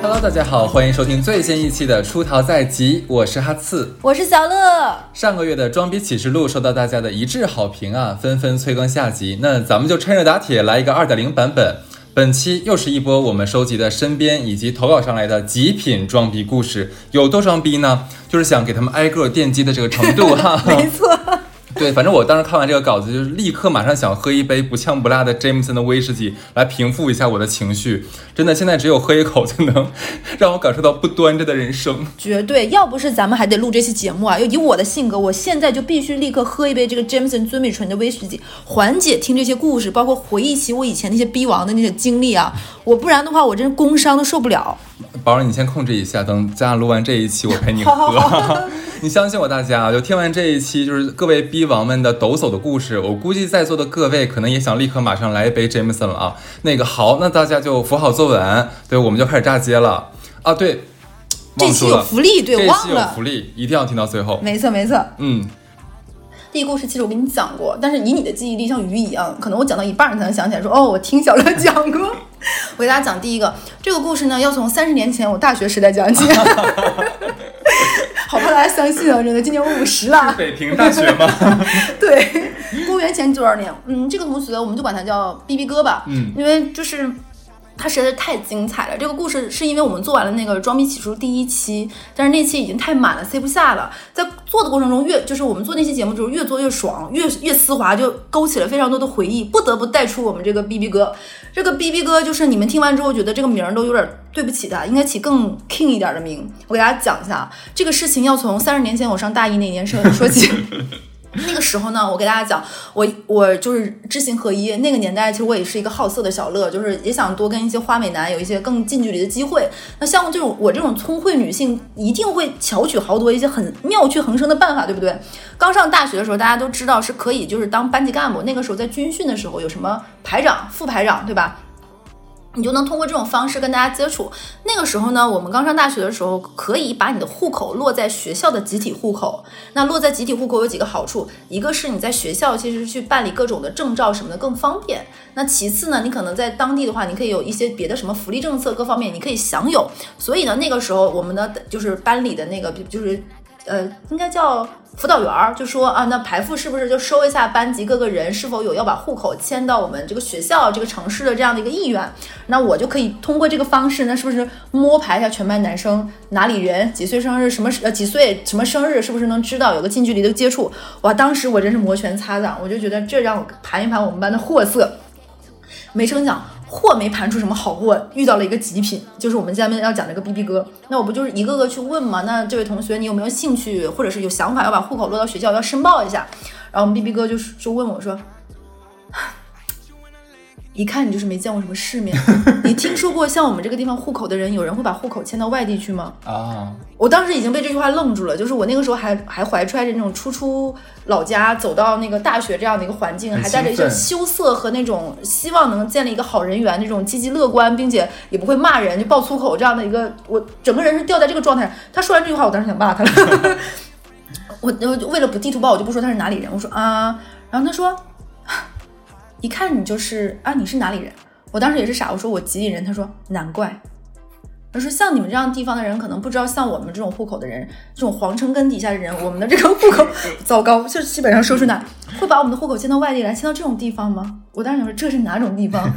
Hello，大家好，欢迎收听最新一期的《出逃在即》，我是哈刺。我是小乐，上个月的《装逼启示录》受到大家的一致好评啊，纷纷催更下集。那咱们就趁热打铁来一个二点零版本。本期又是一波我们收集的身边以及投稿上来的极品装逼故事，有多装逼呢？就是想给他们挨个电击的这个程度哈。没错，对，反正我当时看完这个稿子，就是立刻马上想喝一杯不呛不辣的 Jameson 的威士忌来平复一下我的情绪。真的，现在只有喝一口才能 让我感受到不端着的人生。绝对要不是咱们还得录这期节目啊，以我的性格，我现在就必须立刻喝一杯这个 Jameson 尊美醇的威士忌，缓解听这些故事，包括回忆起我以前那些逼王的那些经历啊。我不然的话，我真是工伤都受不了。宝儿，你先控制一下，等咱俩录完这一期，我陪你好好喝。你相信我，大家就听完这一期，就是各位逼王们的抖擞的故事，我估计在座的各位可能也想立刻马上来一杯 Jameson 了啊。那个好，那大家就扶好坐稳，对，我们就开始炸街了啊。对，这期有福利，对，这期有福。利，一定要听到最后。没错没错，嗯，第一个故事其实我跟你讲过，但是以你的记忆力像鱼一样，可能我讲到一半你才能想起来说，哦，我听小乐讲过。我给大家讲第一个，这个故事呢要从三十年前我大学时代讲起，好怕大家相信啊！真的，今年我五十了。北平大学吗？对，公元前多少年？嗯，这个同学我们就管他叫 B B 哥吧，嗯因为就是。他实在是太精彩了！这个故事是因为我们做完了那个《装逼起初》第一期，但是那期已经太满了，塞不下了。在做的过程中，越就是我们做那期节目，就是越做越爽，越越丝滑，就勾起了非常多的回忆，不得不带出我们这个 B B 哥。这个 B B 哥就是你们听完之后觉得这个名儿都有点对不起他，应该起更 king 一点的名。我给大家讲一下，这个事情要从三十年前我上大一那年说说起。那个时候呢，我给大家讲，我我就是知行合一。那个年代，其实我也是一个好色的小乐，就是也想多跟一些花美男有一些更近距离的机会。那像这种我这种聪慧女性，一定会巧取豪夺一些很妙趣横生的办法，对不对？刚上大学的时候，大家都知道是可以就是当班级干部。那个时候在军训的时候，有什么排长、副排长，对吧？你就能通过这种方式跟大家接触。那个时候呢，我们刚上大学的时候，可以把你的户口落在学校的集体户口。那落在集体户口有几个好处，一个是你在学校其实去办理各种的证照什么的更方便。那其次呢，你可能在当地的话，你可以有一些别的什么福利政策各方面你可以享有。所以呢，那个时候我们的就是班里的那个就是呃，应该叫辅导员儿，就说啊，那排副是不是就收一下班级各个人是否有要把户口迁到我们这个学校这个城市的这样的一个意愿？那我就可以通过这个方式，那是不是摸排一下全班男生哪里人几岁生日，什么呃几岁什么生日，是不是能知道有个近距离的接触？哇，当时我真是摩拳擦掌，我就觉得这让我盘一盘我们班的货色。没成想货没盘出什么好货，遇到了一个极品，就是我们下面要讲这个 B B 哥。那我不就是一个个去问吗？那这位同学，你有没有兴趣，或者是有想法要把户口落到学校，要申报一下？然后我们 B B 哥就是就问我说。一看你就是没见过什么世面，你听说过像我们这个地方户口的人，有人会把户口迁到外地去吗？啊，我当时已经被这句话愣住了，就是我那个时候还还怀揣着那种初出老家走到那个大学这样的一个环境，还带着一些羞涩和那种希望能建立一个好人缘，那种积极乐观，并且也不会骂人就爆粗口这样的一个，我整个人是掉在这个状态。他说完这句话，我当时想骂他了。我我为了不地图炮，我就不说他是哪里人，我说啊，然后他说，一看你就是啊，你是哪里人？我当时也是傻，我说我吉林人，他说难怪。他说：“像你们这样地方的人，可能不知道，像我们这种户口的人，这种皇城根底下的人，我们的这个户口 糟糕，就基本上说出哪会把我们的户口迁到外地来，迁到这种地方吗？”我当时想说这是哪种地方？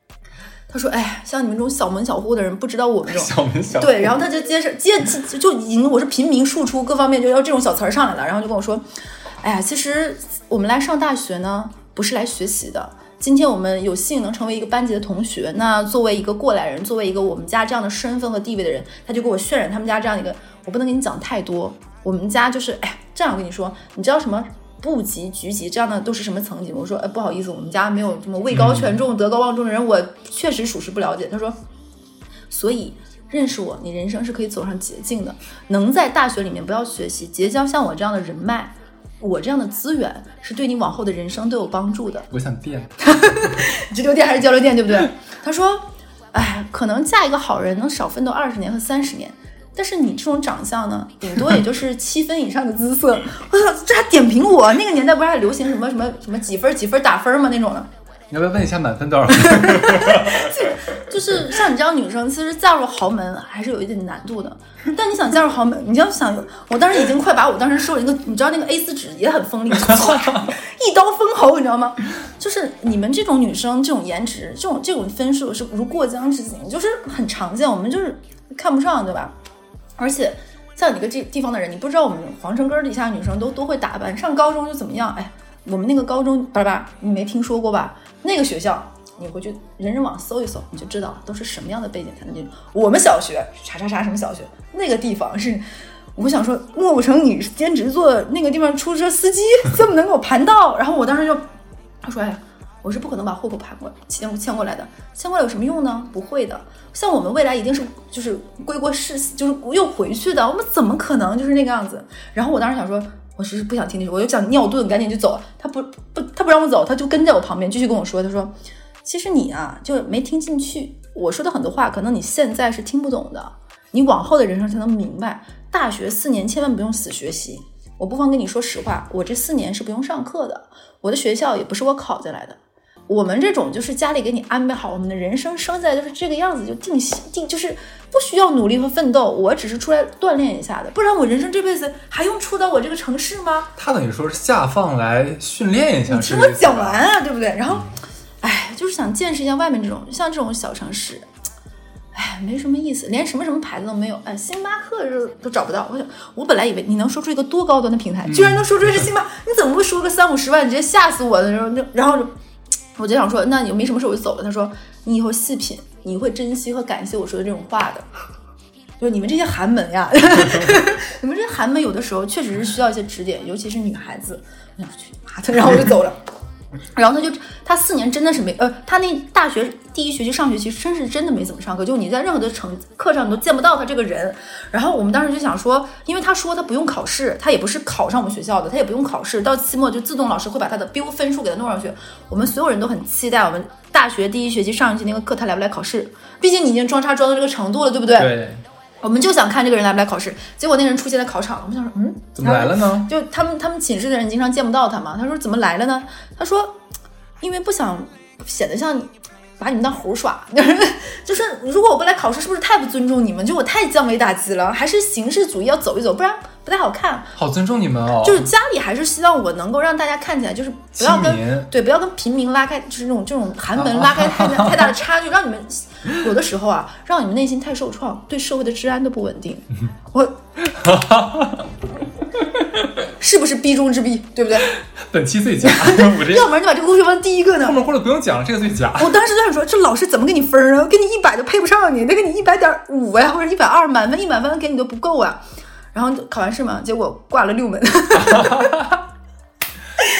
他说：“哎呀，像你们这种小门小户的人，不知道我们这种小门小对，然后他就接着接就就已经我是平民庶出，各方面就要这种小词儿上来了，然后就跟我说，哎呀，其实我们来上大学呢，不是来学习的。今天我们有幸能成为一个班级的同学，那作为一个过来人，作为一个我们家这样的身份和地位的人，他就给我渲染他们家这样一个，我不能跟你讲太多，我们家就是，哎，这样我跟你说，你知道什么？部级、局级这样的都是什么层级吗？我说，哎，不好意思，我们家没有这么位高权重、德高望重的人，我确实属实不了解。他说，所以认识我，你人生是可以走上捷径的。能在大学里面不要学习，结交像我这样的人脉，我这样的资源，是对你往后的人生都有帮助的。我想电。直流电还是交流电，对不对？他说，哎，可能嫁一个好人能少奋斗二十年和三十年，但是你这种长相呢，顶多也就是七分以上的姿色。我操，这还点评我？那个年代不是还流行什么什么什么几分几分打分吗？那种的。你要不要问一下满分多少分？就是像你这样女生，其实嫁入豪门还是有一点难度的。但你想嫁入豪门，你要想，我当时已经快把我当时收了一个，你知道那个 A 4纸也很锋利，一刀封喉，你知道吗？就是你们这种女生，这种颜值，这种这种分数是如过江之鲫，就是很常见，我们就是看不上，对吧？而且像你个这地方的人，你不知道我们皇城根儿底下女生都都会打扮，上高中就怎么样？哎，我们那个高中，巴拉巴，你没听说过吧？那个学校。你回去人人网搜一搜，你就知道都是什么样的背景才能进。我们小学啥啥啥什么小学，那个地方是，我想说，莫不成你兼职做那个地方出租车司机，这么能给我盘到？然后我当时就，他说，哎呀，我是不可能把户口盘过迁迁过来的，迁过来有什么用呢？不会的，像我们未来一定是就是归国世，就是又回去的，我们怎么可能就是那个样子？然后我当时想说，我是不想听那句，我就想尿遁，赶紧就走。他不不，他不让我走，他就跟在我旁边继续跟我说，他说。其实你啊，就没听进去我说的很多话，可能你现在是听不懂的，你往后的人生才能明白。大学四年千万不用死学习，我不妨跟你说实话，我这四年是不用上课的，我的学校也不是我考进来的。我们这种就是家里给你安排好，我们的人生生下来就是这个样子，就定性定就是不需要努力和奋斗，我只是出来锻炼一下的，不然我人生这辈子还用出到我这个城市吗？他等于说是下放来训练一下，你听我讲完啊，对不对？然后。哎，就是想见识一下外面这种像这种小城市，哎，没什么意思，连什么什么牌子都没有，哎，星巴克这都找不到。我想，我本来以为你能说出一个多高端的平台，居然能说出是星巴，你怎么会说个三五十万，直接吓死我的？然后就，然后我就想说，那你没什么事，我就走了。他说，你以后细品，你会珍惜和感谢我说的这种话的。就你们这些寒门呀，你们这些寒门有的时候确实是需要一些指点，尤其是女孩子。我想去妈的，然后我就走了。然后他就他四年真的是没呃，他那大学第一学期上学期真是真的没怎么上课，就你在任何的成课上你都见不到他这个人。然后我们当时就想说，因为他说他不用考试，他也不是考上我们学校的，他也不用考试，到期末就自动老师会把他的标分数给他弄上去。我们所有人都很期待我们大学第一学期上一期那个课他来不来考试，毕竟你已经装叉装到这个程度了，对不对？对。我们就想看这个人来不来考试，结果那个人出现在考场了，我们想说，嗯，怎么来了呢？就他们他们寝室的人经常见不到他嘛。他说怎么来了呢？他说，因为不想显得像把你们当猴耍，就是如果我不来考试，是不是太不尊重你们？就我太降维打击了，还是形式主义要走一走，不然。不太好看，好尊重你们哦。就是家里还是希望我能够让大家看起来就是不要跟对不要跟平民拉开，就是那种这种寒门拉开太大太大的差距，让你们 有的时候啊，让你们内心太受创，对社会的治安都不稳定。我 是不是弊中之弊？对不对？本期最佳，要不然你把这个故事放第一个呢？后面或者不用讲了，这个最佳。我当时就想说，这老师怎么给你分啊？给你一百都配不上你，得给你一百点五呀，或者一百二，满分一满分给你都不够啊。然后考完试嘛，结果挂了六门。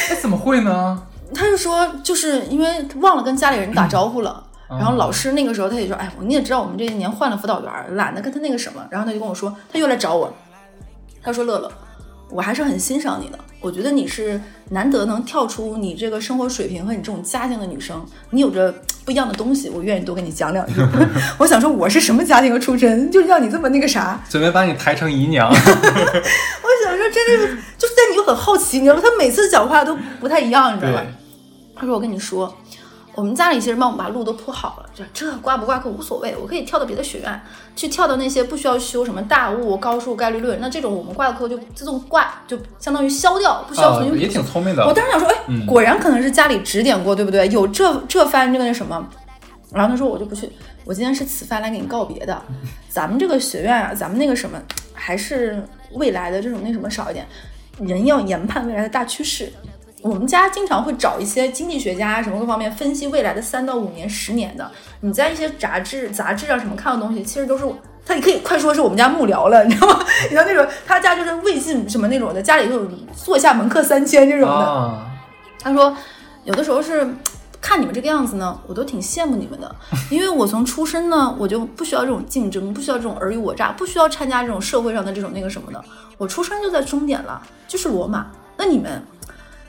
哎，怎么会呢？他就说，就是因为忘了跟家里人打招呼了。然后老师那个时候他也说，哎，你也知道我们这一年换了辅导员，懒得跟他那个什么。然后他就跟我说，他又来找我。他说：“乐乐，我还是很欣赏你的。我觉得你是难得能跳出你这个生活水平和你这种家境的女生，你有着不一样的东西，我愿意多跟你讲两句。我想说，我是什么家庭和出身，就让你这么那个啥，准备把你抬成姨娘。我想说，真的是，就是但你又很好奇，你知道吗？他每次讲话都不太一样，你知道吧？他说：“我跟你说。”我们家里其实帮我们把路都铺好了，这这挂不挂科无所谓，我可以跳到别的学院，去跳到那些不需要修什么大物、高数、概率论，那这种我们挂的科就自动挂，就相当于消掉，不需要重新。也挺聪明的。我当时想说，哎，果然可能是家里指点过，对不对？有这这番这个那什么。然后他说我就不去，我今天是此番来给你告别的。咱们这个学院啊，咱们那个什么，还是未来的这种那什么少一点，人要研判未来的大趋势。我们家经常会找一些经济学家啊什么各方面分析未来的三到五年、十年的。你在一些杂志、杂志啊什么看的东西，其实都是他，你可以快说是我们家幕僚了，你知道吗？你知道那种他家就是魏晋什么那种的，家里头坐下门客三千这种的。他说，有的时候是看你们这个样子呢，我都挺羡慕你们的，因为我从出生呢，我就不需要这种竞争，不需要这种尔虞我诈，不需要参加这种社会上的这种那个什么的。我出生就在终点了，就是罗马。那你们？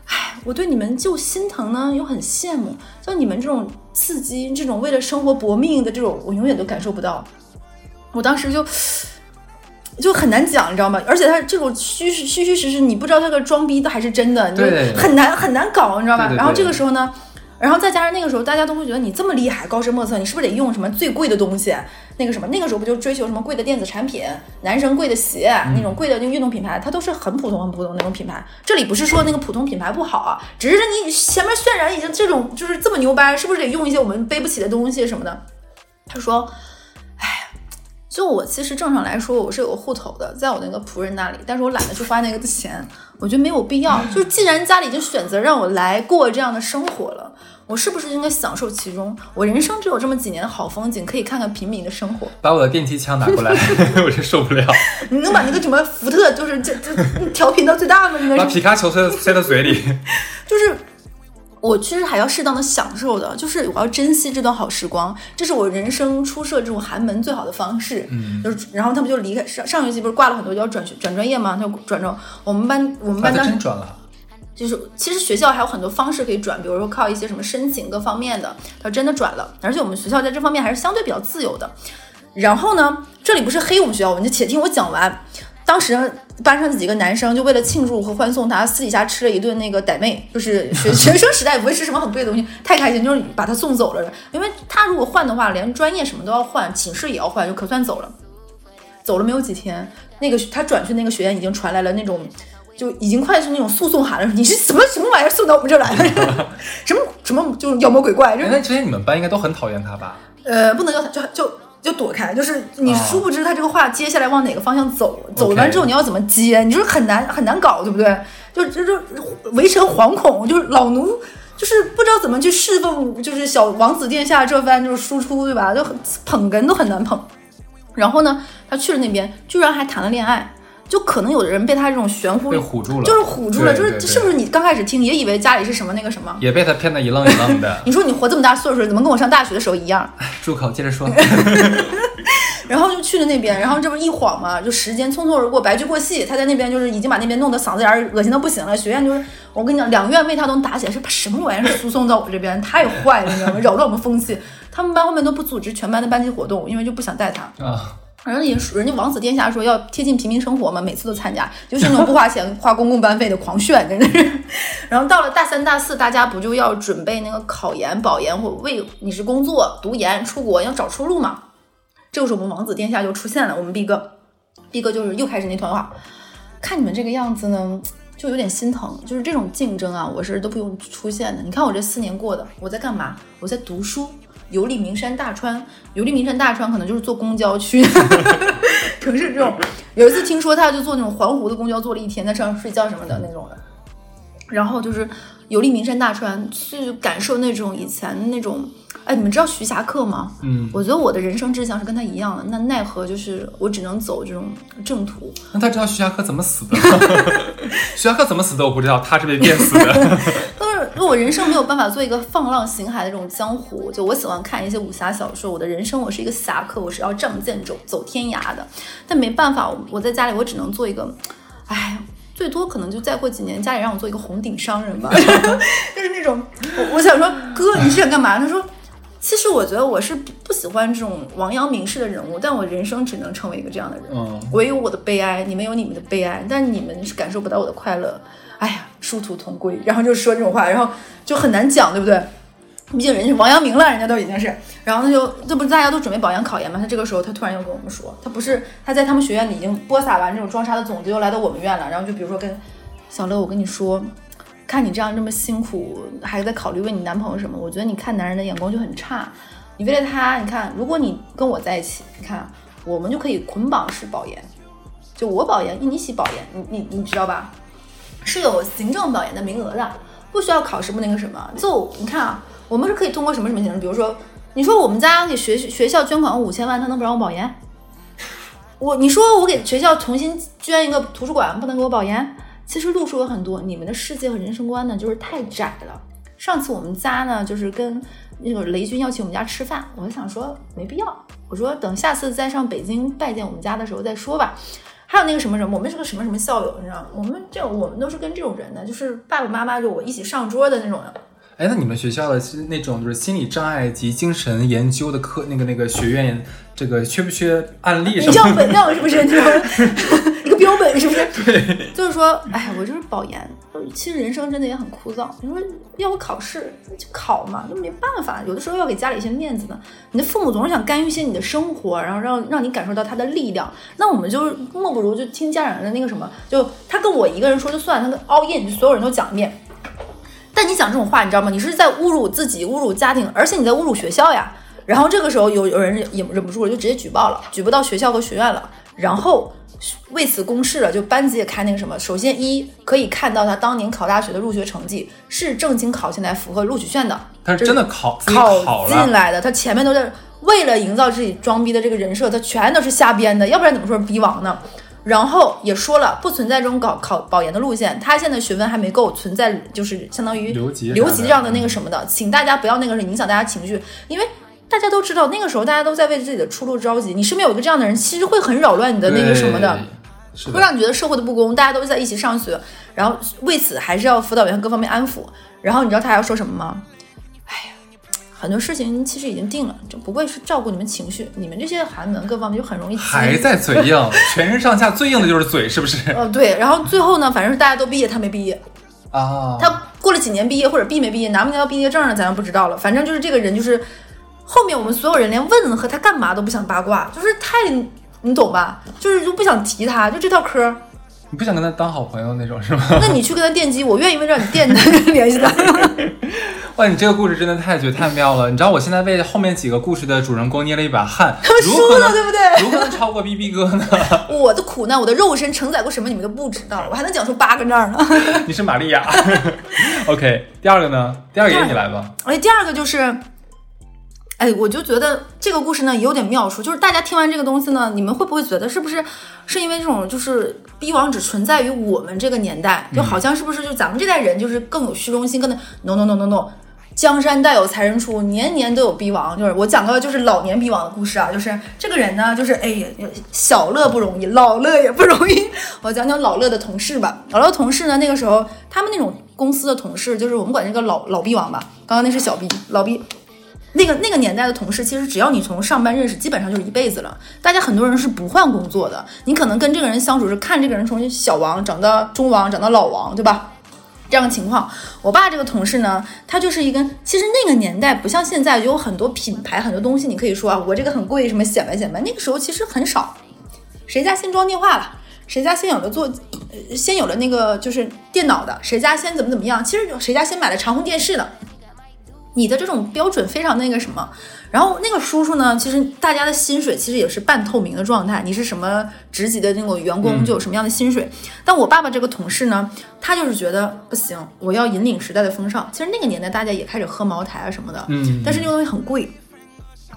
唉，我对你们就心疼呢，又很羡慕。像你们这种刺激、这种为了生活搏命的这种，我永远都感受不到。我当时就，就很难讲，你知道吗？而且他这种虚虚虚实实，你不知道他个装逼的还是真的，你就很难很难搞，你知道吧？然后这个时候呢，然后再加上那个时候大家都会觉得你这么厉害，高深莫测，你是不是得用什么最贵的东西？那个什么，那个时候不就追求什么贵的电子产品，男生贵的鞋，那种贵的那个运动品牌，它都是很普通很普通的那种品牌。这里不是说那个普通品牌不好啊，只是你前面渲染已经这种就是这么牛掰，是不是得用一些我们背不起的东西什么的？他说，哎。就我其实正常来说我是有个户头的，在我那个仆人那里，但是我懒得去花那个钱，我觉得没有必要。就是既然家里已经选择让我来过这样的生活了，我是不是应该享受其中？我人生只有这么几年的好风景，可以看看平民的生活。把我的电击枪拿过来，我真受不了。你能把那个什么福特，就是这这调频到最大吗？应该是，把皮卡丘塞 塞到嘴里，就是我其实还要适当的享受的，就是我要珍惜这段好时光，这是我人生出社这种寒门最好的方式。嗯，就是然后他们就离开上上学期不是挂了很多要转学转专业吗？他就转正我们班我们班当时真转了。就是其实学校还有很多方式可以转，比如说靠一些什么申请各方面的，他真的转了，而且我们学校在这方面还是相对比较自由的。然后呢，这里不是黑我们学校，你就且听我讲完。当时班上的几个男生就为了庆祝和欢送他，私底下吃了一顿那个傣妹，就是学 学生时代不会吃什么很贵的东西，太开心，就是把他送走了。因为他如果换的话，连专业什么都要换，寝室也要换，就可算走了。走了没有几天，那个他转去那个学院已经传来了那种，就已经快是那种诉讼函了。你是什么什么玩意儿送到我们这儿来了？什么什么就是妖魔鬼怪，就哎，是那之前你们班应该都很讨厌他吧？呃，不能叫他就就就躲开，就是你哦殊不知他这个话接下来往哪个方向走，走完之后你要怎么接，你就是很难很难搞，对不对？就就就围城惶恐，就是老奴。就是不知道怎么去侍奉，就是小王子殿下这番就是输出，对吧？就很捧哏都很难捧。然后呢，他去了那边，居然还谈了恋爱。就可能有的人被他这种玄乎被唬住了，就是唬住了，就是是不是你刚开始听也以为家里是什么那个什么？也被他骗得一愣一愣的。你说你活这么大岁数，怎么跟我上大学的时候一样？住口，接着说。然后就去了那边，然后这不一晃嘛，就时间匆匆而过，白驹过隙。他在那边就是已经把那边弄得嗓子眼儿恶心的不行了。学院就是我跟你讲，两院为他都打起来，是把什么玩意儿输送到我这边，太坏了，你知道吗？扰乱我们风气。他们班后面都不组织全班的班级活动，因为就不想带他。啊，反正也是人家王子殿下说要贴近平民生活嘛，每次都参加，就是那种不花钱 花公共班费的狂炫，真的是。然后到了大三、大四，大家不就要准备那个考研、保研或为你是工作、读研、出国要找出路嘛？这个时候我们王子殿下就出现了，我们毕哥，毕哥就是又开始那团话，看你们这个样子呢。就有点心疼，就是这种竞争啊，我是都不用出现的。你看我这四年过的，我在干嘛？我在读书，游历名山大川，游历名山大川可能就是坐公交去 城市这种。有一次听说他就坐那种环湖的公交，坐了一天，在车上睡觉什么的那种的。然后就是游历名山大川，去感受那种以前那种。哎，你们知道徐霞客吗？嗯，我觉得我的人生志向是跟他一样的，那奈何就是我只能走这种正途。那他知道徐霞客怎么死的？徐霞客怎么死的我不知道，他是被电死的。但是我人生没有办法做一个放浪形骸的这种江湖，就我喜欢看一些武侠小说。我的人生我是一个侠客，我是要仗剑走走天涯的。但没办法，我在家里我只能做一个，哎，最多可能就再过几年，家里让我做一个红顶商人吧，就是那种我我想说哥你是想干嘛？他说。其实我觉得我是不喜欢这种王阳明式的人物，但我人生只能成为一个这样的人。嗯，我有我的悲哀，你们有你们的悲哀，但你们是感受不到我的快乐。哎呀，殊途同归，然后就说这种话，然后就很难讲，对不对？毕竟人家王阳明了，人家都已经是，然后他就这不大家都准备保研考研吗？他这个时候他突然又跟我们说，他不是他在他们学院里已经播撒完这种装傻的种子，又来到我们院了，然后就比如说跟小乐，我跟你说。看你这样这么辛苦，还在考虑为你男朋友什么？我觉得你看男人的眼光就很差。你为了他，你看，如果你跟我在一起，你看我们就可以捆绑式保研，就我保研，你一起保研，你你你知道吧？是有行政保研的名额的，不需要考什么那个什么。就你看啊，我们是可以通过什么什么形式，比如说，你说我们家给学学校捐款五千万，他能不让我保研？我你说我给学校重新捐一个图书馆，不能给我保研？其实路数有很多，你们的世界和人生观呢，就是太窄了。上次我们家呢，就是跟那个雷军邀请我们家吃饭，我就想说没必要，我说等下次再上北京拜见我们家的时候再说吧。还有那个什么什么，我们是个什么什么校友，你知道吗？我们这我们都是跟这种人的，就是爸爸妈妈就我一起上桌的那种人。哎，那你们学校的是那种就是心理障碍及精神研究的课，那个那个学院，这个缺不缺案例你什么的？像 本量是不是？就是一个标本是不是？对，就是说，哎，我就是保研，其实人生真的也很枯燥。你说要不考试就考嘛，那没办法，有的时候要给家里一些面子的。你的父母总是想干预一些你的生活，然后让让你感受到他的力量。那我们就莫不如就听家长的那个什么，就他跟我一个人说就算，他个 all in 就所有人都讲一遍。但你讲这种话，你知道吗？你是在侮辱自己，侮辱家庭，而且你在侮辱学校呀。然后这个时候有有人也忍不住了，就直接举报了，举报到学校和学院了。然后为此公示了，就班级也开那个什么。首先一可以看到他当年考大学的入学成绩是正经考进来，符合录取线的，他是真的考考进来的。他前面都在为了营造自己装逼的这个人设，他全都是瞎编的，要不然怎么说是逼王呢？然后也说了，不存在这种搞考保研的路线。他现在学分还没够，存在就是相当于留级留级这样的那个什么的，请大家不要那个影响大家情绪，因为大家都知道那个时候大家都在为自己的出路着急。你身边有一个这样的人，其实会很扰乱你的那个什么的。会，让你觉得社会的不公，大家都在一起上学，然后为此还是要辅导员各方面安抚。然后你知道他还要说什么吗？哎呀，很多事情其实已经定了，这不会是照顾你们情绪，你们这些寒门各方面就很容易还在嘴硬，全身上下最硬的就是嘴，是不是？呃对，然后最后呢，反正是大家都毕业，他没毕业，啊，他过了几年毕业或者毕没毕业，拿没拿到毕业证呢，咱就不知道了。反正就是这个人就是后面我们所有人连问和他干嘛都不想八卦，就是太你懂吧？就是就不想提他，就这套嗑。你不想跟他当好朋友那种是吗？那你去跟他电击，我愿意为了让你电他联系他。哇，你这个故事真的太绝太妙了！你知道我现在为后面几个故事的主人公捏了一把汗，他们输了，对不对？如何能超过 B B 哥呢？我的苦难，我的肉身承载过什么，你们都不知道，我还能讲出八个字儿呢。你是玛利亚。OK，第二个呢？第二个也你来吧。哎，第二个就是，哎，我就觉得这个故事呢也有点妙处，就是大家听完这个东西呢，你们会不会觉得是不是是因为这种就是逼王只存在于我们这个年代，就好像是不是就咱们这代人就是更有虚荣心，更的 no no no no no。江山代有才人出，年年都有逼王。就是我讲个就是老年逼王的故事啊，就是这个人呢，就是哎呀，小乐不容易，老乐也不容易。我讲讲老乐的同事吧。老乐同事呢，那个时候他们那种公司的同事，就是我们管这个老老逼王吧。刚刚那是小逼，老逼。那个那个年代的同事，其实只要你从上班认识，基本上就是一辈子了。大家很多人是不换工作的，你可能跟这个人相处是看这个人从小王长到中王，长到老王，对吧？这样的情况，我爸这个同事呢，他就是一个，其实那个年代不像现在有很多品牌，很多东西你可以说啊，我这个很贵，什么显摆显摆。那个时候其实很少，谁家先装电话了，谁家先有了做，先有了那个就是电脑的，谁家先怎么怎么样，其实谁家先买了长虹电视的。你的这种标准非常那个什么，然后那个叔叔呢，其实大家的薪水其实也是半透明的状态，你是什么职级的那种员工就有什么样的薪水。但我爸爸这个同事呢，他就是觉得不行，我要引领时代的风尚。其实那个年代大家也开始喝茅台啊什么的，嗯但是那个东西很贵。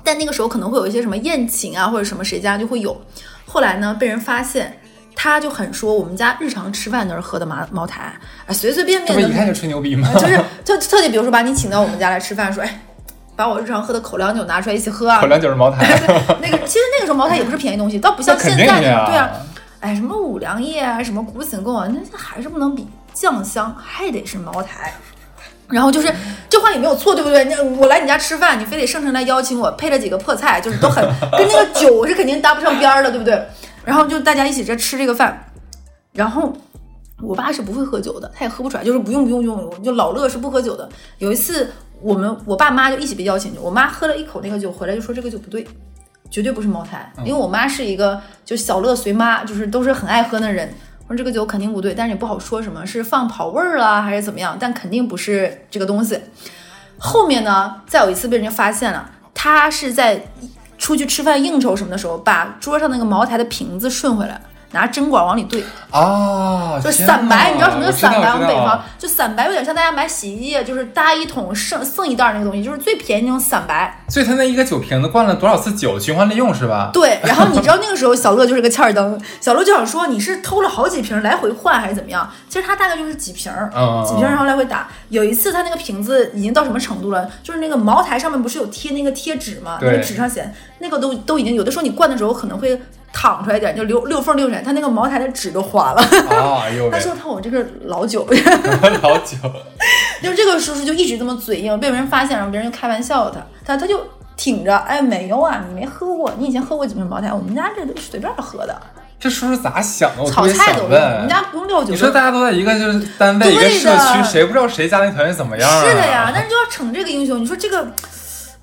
但那个时候可能会有一些什么宴请啊，或者什么谁家就会有。后来呢，被人发现，他就很说我们家日常吃饭都是喝的茅茅台，哎，随随便便的这不一看就吹牛逼吗？就是特特地，比如说把你请到我们家来吃饭，说哎，把我日常喝的口粮酒拿出来一起喝啊口。粮酒是茅台，那个其实那个时候茅台也不是便宜东西，倒不像现在定的呀那种对啊，哎，什么五粮液啊，什么古井贡啊，那还是不能比酱香，还得是茅台。然后就是这话也没有错，对不对？那我来你家吃饭，你非得盛盛来邀请我，配了几个破菜，就是都很跟那个酒是肯定搭不上边儿的，对不对？然后就大家一起在吃这个饭，然后我爸是不会喝酒的，他也喝不出来，就是不用不用不用，就老乐是不喝酒的。有一次我们我爸妈就一起被邀请去，我妈喝了一口那个酒回来就说这个酒不对，绝对不是茅台，因为我妈是一个就小乐随妈，就是都是很爱喝的人。我说这个酒肯定不对，但是也不好说什么是放跑味儿了，还是怎么样，但肯定不是这个东西。后面呢，再有一次被人家发现了，他是在出去吃饭应酬什么的时候，把桌上那个茅台的瓶子顺回来，拿针管往里兑，啊，就散白。你知道什么叫散白？我我知道们北方就散白，有点像大家买洗衣液，就是搭一桶剩剩一袋儿那个东西，就是最便宜那种散白。所以他那一个酒瓶子灌了多少次酒，循环利用是吧？对，然后你知道 那个时候小乐就是个欠儿灯，小乐就想说你是偷了好几瓶来回换还是怎么样？其实他大概就是几瓶几瓶然后来回打。有一次他那个瓶子已经到什么程度了？就是那个茅台上面不是有贴那个贴纸吗？那个纸上写那个都都已经有的时候你灌的时候可能会淌出来点，就溜溜缝溜出来，他那个茅台的纸都花了。啊，哎呦他，说他我这个老酒，老酒，就这个叔叔就一直这么嘴硬，被别人发现，然后别人就开玩笑他，他他就挺着，哎，没有啊，你没喝过，你以前喝过几瓶茅台？我们家这都是随便喝的，这叔叔咋想的？我特炒别想菜都用，我们。家不用料酒。你说大家都在一个就是单位一个对社区，谁不知道谁家庭条件怎么样、啊？是的呀，但是就要逞这个英雄，你说这个，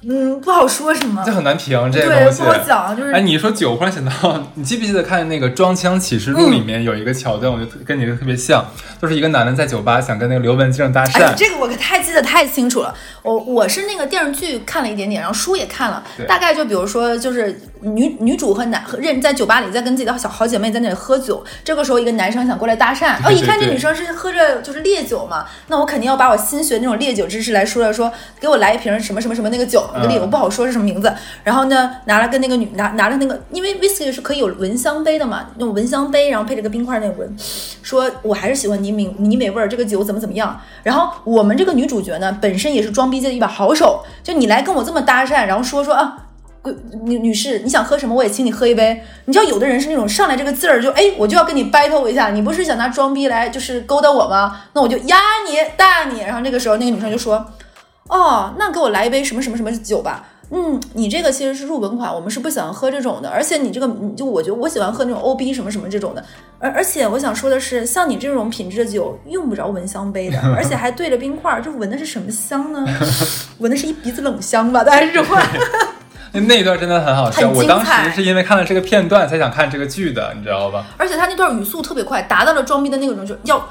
嗯，不好说什么。就，很难评这个对，东西。不。好讲，就是哎，你说酒，忽然想到，你记不记得看那个《装腔启示录》嗯里面有一个桥段，我就跟你的特别像，就是一个男的在酒吧想跟那个刘文静搭讪，，这个我可太记得太清楚了。我我是那个电视剧看了一点点，然后书也看了，大概就比如说，就是女女主和男和认在酒吧里在跟自己的小好姐妹在那里喝酒，这个时候一个男生想过来搭讪，哦，对一看这女生是喝着就是烈酒嘛，那我肯定要把我新学的那种烈酒知识来说了，说给我来一瓶什么什么什么那个酒，那个烈嗯我不好说是什么名字，然后呢拿了跟那个女拿拿了那个，因为 whisky 是可以有蚊香杯的嘛，那种蚊香杯，然后配着个冰块那个闻，说我还是喜欢泥美泥美味儿，这个酒怎么怎么样。然后我们这个女主角呢，本身也是装逼界的一把好手，就你来跟我这么搭讪，然后说说啊。贵女女士，你想喝什么，我也请你喝一杯。你知道有的人是那种上来这个劲儿就哎，我就要跟你 battle 一下，你不是想拿装逼来就是勾搭我吗？那我就压你大你。然后这个时候那个女生就说，哦，那给我来一杯什么什么什么酒吧。嗯，你这个其实是入门款，我们是不喜欢喝这种的，而且你这个，你就我觉得我喜欢喝那种 OB 什么什么这种的，而而且我想说的是，像你这种品质的酒用不着闻香杯的，而且还对着冰块儿，这闻的是什么香呢？闻的是一鼻子冷香吧？大概是这种话。那一段真的很好笑。我当彩时是因为看了这个片段才想看这个剧的，你知道吧？而且他那段语速特别快，达到了装逼的那种，就要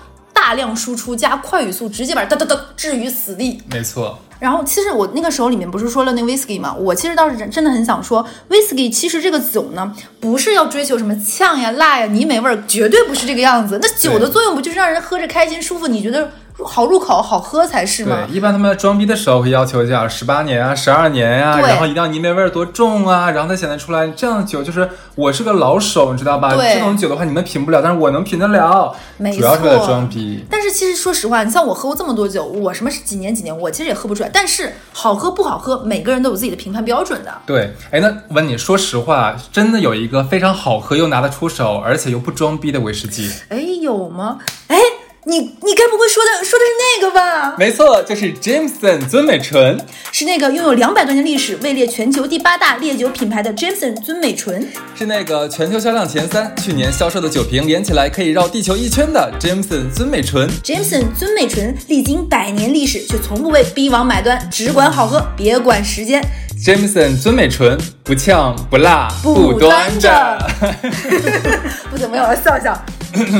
大量输出加快语速，直接把哒哒哒置于死地。没错，然后，其实我那个时候里面不是说了那 whisky 嘛，我其实倒是真真的很想说，whisky 其实这个酒呢，不是要追求什么呛呀、辣呀、泥煤味儿，绝对不是这个样子。那酒的作用不就是让人喝着开心舒服？你觉得好入口、好喝才是嘛对，？一般他们在装逼的时候会要求一下十八年啊、十二年呀、对然后一定要泥煤味儿多重啊，然后才显得出来这样酒就是我是个老手，你知道吧？对这种酒的话你们品不了，但是我能品得了，没主要是为了装逼。但是其实说实话，你像我喝过这么多酒，我什么是几年几年，我其实也喝不出来。但是好喝不好喝，每个人都有自己的评判标准的。对，哎，那问你，说实话，真的有一个非常好喝又拿得出手，而且又不装逼的威士忌？哎，有吗？哎，你你该不会说的说的是那个吧？没错，就是 Jameson 尊美醇。是那个拥有两百多年历史、位列全球第八大烈酒品牌的 Jameson 尊美醇。是那个全球销量前三，去年销售的酒瓶连起来可以绕地球一圈的 Jameson 尊美醇。Jameson 尊美醇历经百年历史，却从不为逼王买单，只管好喝，别管时间。Jameson 尊美醇，不呛不辣不端端着 不怎么有，我笑笑。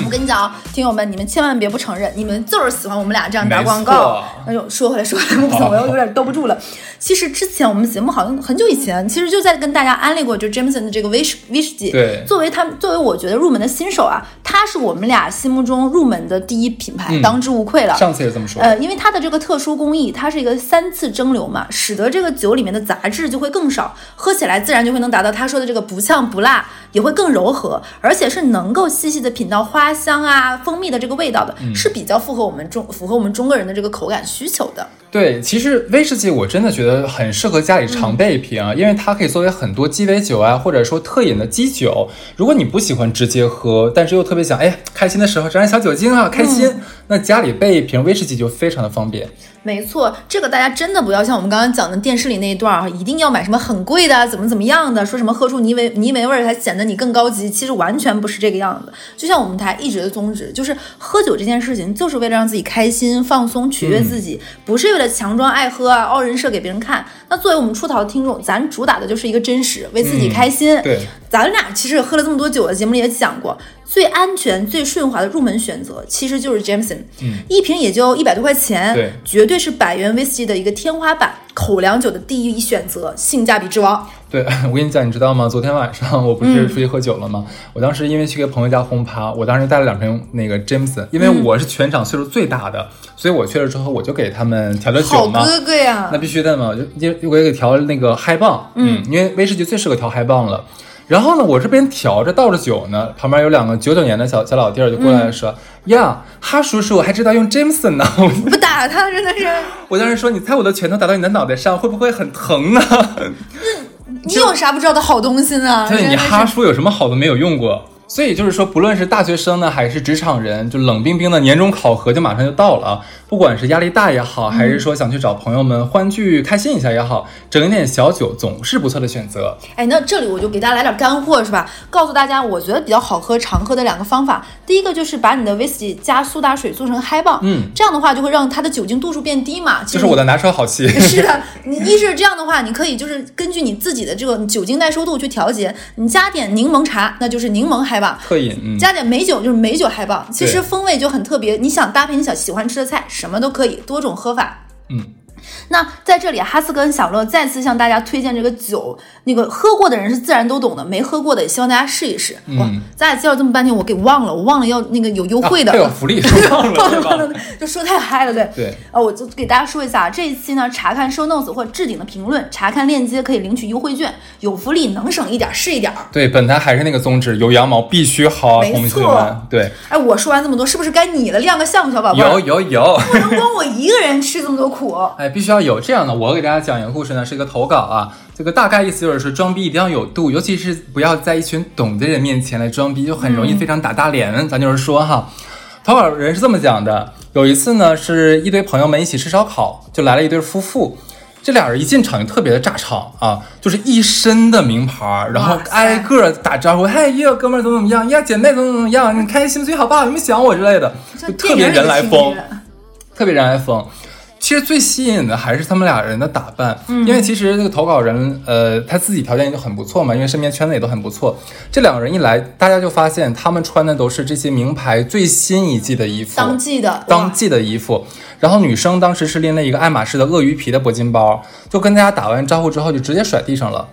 我跟你讲啊，听友们，你们千万别不承认，你们就是喜欢我们俩这样打广告。哎呦，说回来，说回来，不行，我又有点兜不住了。其实之前我们节目好像很久以前，其实就在跟大家安利过，就 Jameson 的这个威士威士忌。对作为他们，作为我觉得入门的新手啊，他是我们俩心目中入门的第一品牌，嗯当之无愧了。上次也这么说。呃，因为它的这个特殊工艺，它是一个三次蒸馏嘛，使得这个酒里面的杂质就会更少，喝起来自然就会能达到他说的这个不呛不辣，也会更柔和，而且是能够细细的品到花香啊、蜂蜜的这个味道的，嗯是比较符合我们中符合我们中国人的这个口感需求的。对，其实威士忌我真的觉得很适合家里常备一瓶啊，因为它可以作为很多鸡尾酒啊，或者说特饮的基酒。如果你不喜欢直接喝，但是又特别想，哎，开心的时候沾点小酒精啊，开心，那家里备一瓶威士忌就非常的方便。没错，这个大家真的不要像我们刚刚讲的电视里那一段啊，一定要买什么很贵的，怎么怎么样的，说什么喝出泥煤泥煤味儿才显得你更高级，其实完全不是这个样子。就像我们台一直的宗旨，就是喝酒这件事情，就是为了让自己开心、放松、取悦自己，不是为了强装爱喝啊、凹人设给别人看。那作为我们出逃的听众，咱主打的就是一个真实，为自己开心。对，咱俩其实喝了这么多酒的节目里也讲过，最安全、最顺滑的入门选择其实就是 Jameson，嗯，一瓶也就一百多块钱，对绝对是百元威士忌的一个天花板，口粮酒的第一选择，性价比之王。对，我跟你讲，你知道吗？昨天晚上我不是出去喝酒了吗？我当时因为去给朋友家轰趴，我当时带了两瓶那个 Jameson，因为我是全场岁数最大的，所以我去了之后我就给他们调了好酒嘛。哥哥呀那！必须的嘛，我就就我也给调了那个嗨棒，嗯，因为威士忌最适合调嗨棒了。然后呢，我这边调着倒着酒呢，旁边有两个九九年的小小老弟儿就过来说：“呀，哈叔叔还知道用 Jameson 呢。我 ”不打他真的是，我当时说：“你猜我的拳头打到你的脑袋上，会不会很疼呢？”你有啥不知道的好东西呢？对，你哈叔有什么好的没有用过？所以就是说，不论是大学生呢，还是职场人，就冷冰冰的年终考核就马上就到了啊。不管是压力大也好，还是说想去找朋友们欢聚开心一下也好，整一点小酒总是不错的选择。哎，那这里我就给大家来点干货，是吧？告诉大家，我觉得比较好喝、常喝的两个方法。第一个就是把你的威士忌加苏打水做成嗨棒，嗯，这样的话就会让它的酒精度数变低嘛。就是我的拿手好戏。是的，你一是这样的话，你可以就是根据你自己的这个酒精耐受度去调节，你加点柠檬茶，那就是柠檬嗨棒。特饮，嗯，加点美酒就是美酒嗨棒，其实风味就很特别。你想搭配你想喜欢吃的菜，什么都可以，多种喝法。嗯，那在这里，哈斯跟小乐再次向大家推荐这个酒，那个喝过的人是自然都懂的，没喝过的也希望大家试一试。哇，咱俩介绍这么半天，我给忘了，我忘了要那个有优惠的。嗯啊还有福利，说 忘了？就说太嗨了，对。对，啊，我就给大家说一下，这一期呢，查看 show notes 或者置顶的评论，查看链接可以领取优惠券，有福利，能省一点是一点儿。对，本台还是那个宗旨，有羊毛必须薅啊，没同学错们。对，哎，我说完这么多，是不是该你了？亮个相，小宝贝儿。有有有。不能光我一个人吃这么多苦。哎，必须要有这样的。我给大家讲一个故事呢，是一个投稿啊。这个大概意思就是说，装逼一定要有度，尤其是不要在一群懂的人面前来装逼，就很容易非常打大脸。咱就是说哈，投稿人是这么讲的：有一次呢，是一堆朋友们一起吃烧烤，就来了一对夫妇。这俩人一进场就特别的炸场啊，就是一身的名牌，然后挨个打招呼，嘿哟，哥们儿怎么怎么样呀，姐妹怎么怎么样，你开心最好吧，有没有想我之类的，就特别人来疯。特别人来疯。其实最吸引的还是他们俩人的打扮，因为其实这个投稿人，呃，他自己条件也就很不错嘛，因为身边圈子也都很不错。这两个人一来，大家就发现他们穿的都是这些名牌最新一季的衣服，当季的，当季的衣服。然后女生当时是拎了一个爱马仕的鳄鱼皮的铂金包，就跟大家打完招呼之后，就直接甩地上了。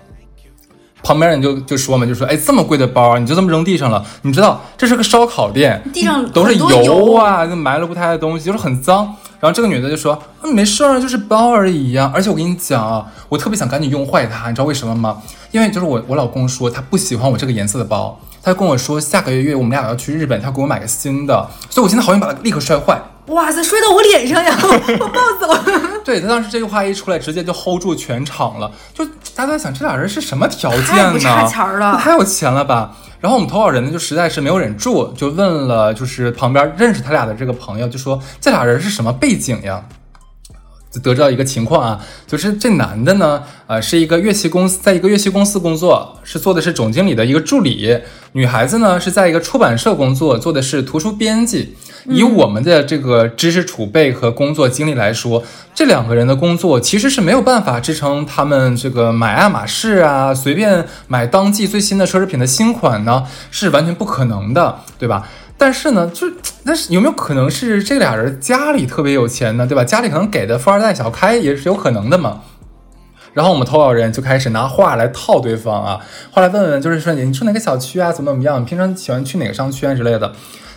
旁边人就就说嘛，就说哎，这么贵的包，你就这么扔地上了？你知道这是个烧烤店，地上都是油啊，就埋了不太的东西，就是很脏。然后这个女的就说：“，没事儿，就是包而已呀、而且我跟你讲啊，我特别想赶紧用坏它，你知道为什么吗？因为就是我我老公说他不喜欢我这个颜色的包，他就跟我说下个月我们俩要去日本，他要给我买个新的，所以我现在好想把它立刻摔坏。哇塞，摔到我脸上呀，我暴走。对他当时这句话一出来，直接就 hold 住全场了，就大家都在想这俩人是什么条件呢？太不差钱了太有钱了吧？然后我们投稿人呢，就实在是没有忍住，就问了，就是旁边认识他俩的这个朋友，就说这俩人是什么背景呀？就得知到一个情况啊，就是这男的呢，呃，是一个乐器公司，在一个乐器公司工作，是做的是总经理的一个助理；女孩子呢是在一个出版社工作，做的是图书编辑。以我们的这个知识储备和工作经历来说，这两个人的工作其实是没有办法支撑他们这个买爱马仕啊，随便买当季最新的奢侈品的新款呢，是完全不可能的，对吧？但是呢，就是但是有没有可能是这俩人家里特别有钱呢？对吧？家里可能给的富二代小开也是有可能的嘛。然后我们投稿人就开始拿话来套对方啊，后来问问就是说你住哪个小区啊，怎么怎么样？你平常喜欢去哪个商圈之类的。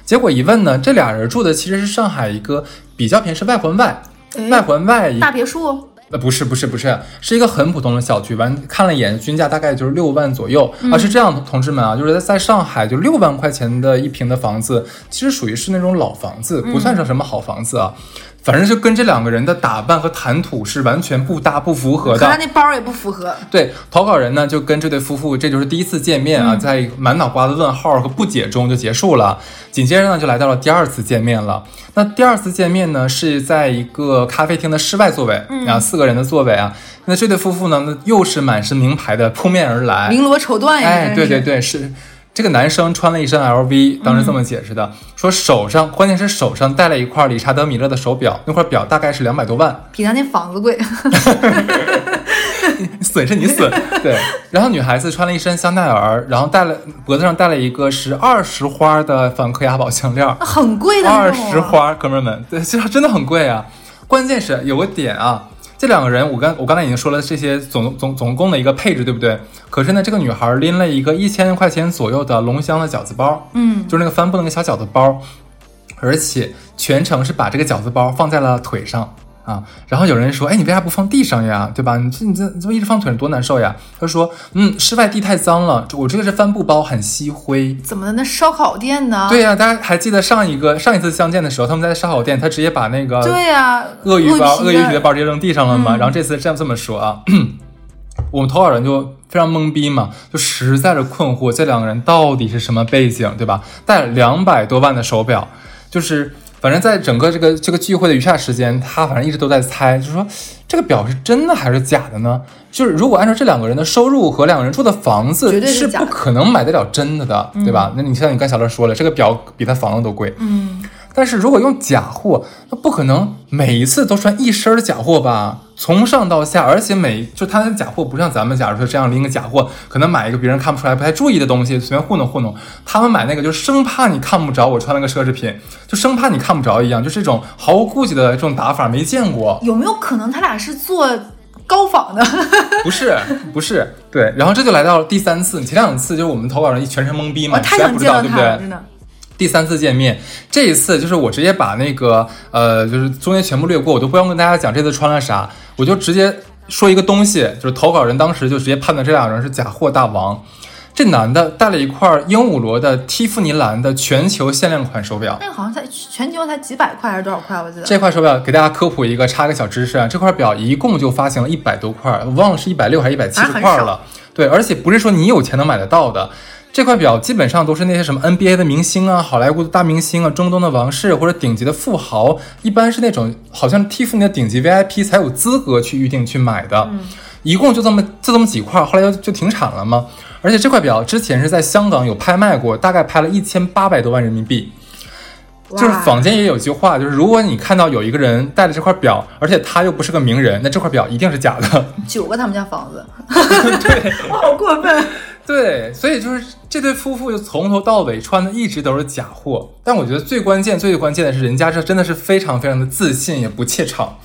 结果一问呢，这俩人住的其实是上海一个比较偏是外环外，哎外环外一大别墅，呃，不是不是不是，是一个很普通的小区。完看了一眼，均价大概就是六万左右。啊，是这样，同志们啊，就是在在上海，就六万块钱的一平的房子，其实属于是那种老房子，不算是什么好房子啊。反正就跟这两个人的打扮和谈吐是完全不搭不符合的。看他那包也不符合。对，投稿人呢就跟这对夫妇，这就是第一次见面啊，在满脑瓜子问号和不解中就结束了。紧接着呢，就来到了第二次见面了。那第二次见面呢，是在一个咖啡厅的室外座位，啊，四个人的座位啊。那这对夫妇呢，那又是满身名牌的扑面而来，绫罗绸缎呀，哎，对对对，是这个男生穿了一身 LV，当时这么解释的，说手上关键是手上戴了一块理查德米勒的手表，那块表大概是两百多万，比他那房子贵。损是你损，对。然后女孩子穿了一身香奈儿，然后戴了脖子上戴了一个是二十花的梵克雅宝项链，很贵的那二十花，哥们儿们，对，其实真的很贵啊。关键是有个点啊，这两个人，我刚我刚才已经说了这些总总总共的一个配置，对不对？可是呢，这个女孩拎了一个一千块钱左右的龙香的饺子包，嗯，就是那个帆布的那个小饺子包，而且全程是把这个饺子包放在了腿上。啊，然后有人说，哎，你为啥不放地上呀？对吧？你这你这你这么一直放腿上多难受呀？他说，嗯，室外地太脏了，我这个是帆布包，很吸灰。怎么的？那烧烤店呢？对呀、大家还记得上一个上一次相见的时候，他们在烧烤店，他直接把那个对呀，鳄鱼包、鳄鱼皮的的包直接扔地上了嘛。嗯然后这次这样这么说啊，我们投稿人就非常懵逼嘛，就实在是困惑，这两个人到底是什么背景，对吧？带了两百多万的手表，就是反正在整个这个这个聚会的余下时间，他反正一直都在猜，就是说这个表是真的还是假的呢？就是如果按照这两个人的收入和两个人住的房子，是绝对是假的不可能买得了真的的，对吧？那你像你刚小乐说了，这个表比他房子都贵，嗯，但是如果用假货，那不可能每一次都穿一身儿假货吧？从上到下，而且每就他的假货不像咱们，假如说这样拎个假货，可能买一个别人看不出来、不太注意的东西，随便糊弄糊弄。他们买那个就生怕你看不着我穿了个奢侈品，就生怕你看不着一样，就这种毫无顾忌的这种打法没见过。有没有可能他俩是做高仿的？不是，不是，对。然后这就来到了第三次，前两次就是我们投稿人全程懵逼嘛，我太实在不知道，对不对真？的。第三次见面，这一次就是我直接把那个呃，就是中间全部略过，我都不用跟大家讲这次穿了啥，我就直接说一个东西，就是投稿人当时就直接判断这两人是假货大王。这男的带了一块鹦鹉螺的蒂芙尼蓝的全球限量款手表，那个好像才全球才几百块还是多少块？我记得这块手表给大家科普一个，插个小知识啊，这块表一共就发行了一百多块，我忘了是一百六还是一百七十块了。对，而且不是说你有钱能买得到的。这块表基本上都是那些什么 NBA 的明星啊、好莱坞的大明星啊、中东的王室或者顶级的富豪，一般是那种好像蒂芙尼的顶级 VIP 才有资格去预定去买的。一共就这么就这么几块，后来就就停产了嘛。而且这块表之前是在香港有拍卖过，大概拍了一千八百多万人民币。就是坊间也有句话，就是如果你看到有一个人戴着这块表，而且他又不是个名人，那这块表一定是假的。九个他们家房子，对 我好过分。对，所以就是这对夫妇就从头到尾穿的一直都是假货。但我觉得最关键、最关键的是，人家这真的是非常非常的自信，也不怯场，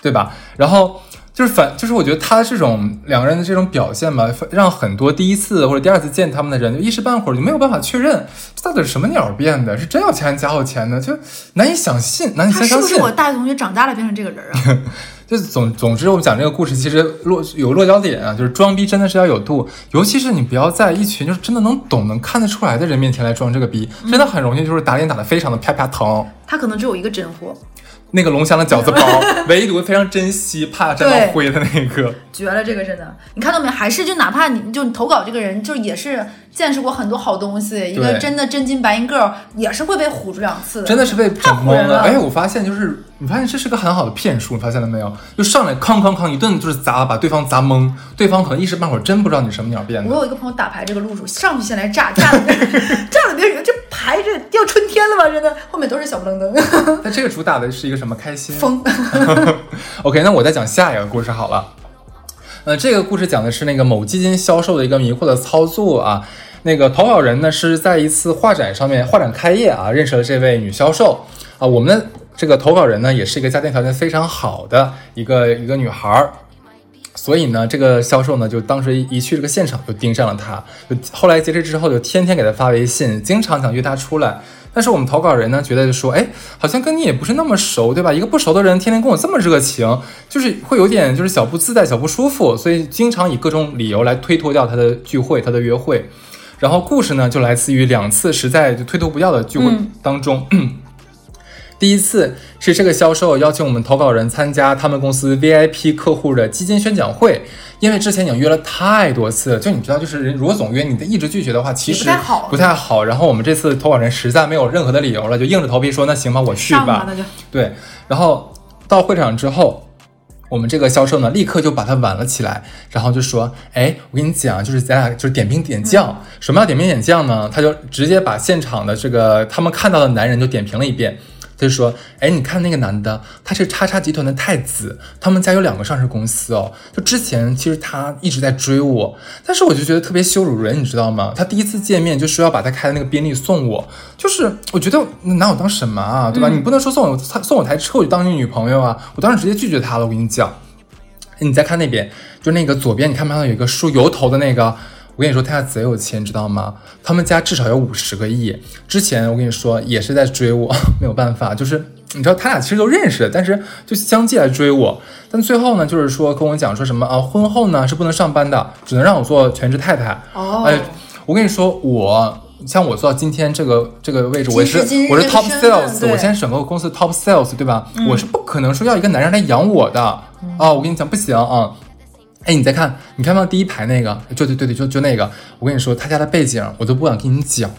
对吧？然后。就是反，就是我觉得他这种两个人的这种表现吧，让很多第一次或者第二次见他们的人，就一时半会儿就没有办法确认这到底是什么鸟变的，是真有钱还是假有钱呢？就难以相信，难以他是不是相相信。我大学同学长大了变成这个人啊？就总总之，我们讲这个故事，其实落有落脚点啊，就是装逼真的是要有度，尤其是你不要在一群就是真的能懂、能看得出来的人面前来装这个逼，真的很容易就是打脸打得非常的啪啪疼。他可能只有一个真货，那个龙香的饺子包，唯独非常珍惜，怕沾到灰的那个。绝了！这个真的，你看到没？还是就哪怕你就你投稿这个人，就也是见识过很多好东西，一个真的真金白银 girl 也是会被唬住两次的。真的是被整懵了。唬人了哎，我发现就是，你发现这是个很好的骗术，你发现了没有？就上来哐哐哐一顿就是砸，把对方砸懵，对方可能一时半会儿真不知道你什么鸟变的。我有一个朋友打牌这个路数，上去先来炸，炸了 炸了别人，这牌这掉春天了吧？真的，后面都是小不愣登，那这个主打的是一个什么开心？风。OK，那我再讲下一个故事好了。呃，这个故事讲的是那个某基金销售的一个迷惑的操作啊。那个投稿人呢是在一次画展上面，画展开业啊，认识了这位女销售啊。我们的这个投稿人呢，也是一个家庭条件非常好的一个一个女孩儿。所以呢，这个销售呢，就当时一去这个现场就盯上了他，就后来结识之后，就天天给他发微信，经常想约他出来。但是我们投稿人呢，觉得就说，哎，好像跟你也不是那么熟，对吧？一个不熟的人，天天跟我这么热情，就是会有点就是小不自在、小不舒服，所以经常以各种理由来推脱掉他的聚会、他的约会。然后故事呢，就来自于两次实在就推脱不掉的聚会当中。第一次是这个销售邀请我们投稿人参加他们公司 VIP 客户的基金宣讲会，因为之前已经约了太多次了，就你知道，就是人如果总约你的一直拒绝的话，其实不太好不太好。然后我们这次投稿人实在没有任何的理由了，就硬着头皮说那行吧，我去吧。对，然后到会场之后，我们这个销售呢，立刻就把他挽了起来，然后就说：“哎，我跟你讲，就是咱俩就是点兵点将。什么叫点兵点将呢？他就直接把现场的这个他们看到的男人就点评了一遍。”他就说：“哎，你看那个男的，他是叉叉集团的太子，他们家有两个上市公司哦。就之前其实他一直在追我，但是我就觉得特别羞辱人，你知道吗？他第一次见面就说要把他开的那个宾利送我，就是我觉得拿我当什么啊，对吧？你不能说送我他送我台车我就当你女朋友啊，我当时直接拒绝他了。我跟你讲，你再看那边，就那个左边，你看没看到有一个梳油头的那个？我跟你说，他家贼有钱，知道吗？他们家至少有五十个亿。之前我跟你说也是在追我，没有办法，就是你知道他俩其实都认识，但是就相继来追我。但最后呢，就是说跟我讲说什么啊，婚后呢是不能上班的，只能让我做全职太太。哦哎，我跟你说，我像我做到今天这个这个位置，我是我是 top sales，我现在整个公司 top sales，对吧？我是不可能说要一个男人来养我的啊！我跟你讲，不行啊。哎，你再看，你看到第一排那个，就对对对，就就那个，我跟你说，他家的背景我都不敢跟你讲，